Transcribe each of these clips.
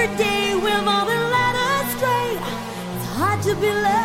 Every day we've all been led astray. It's hard to be lucky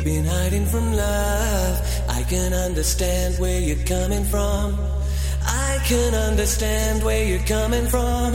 You've been hiding from love. I can understand where you're coming from. I can understand where you're coming from.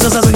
cause I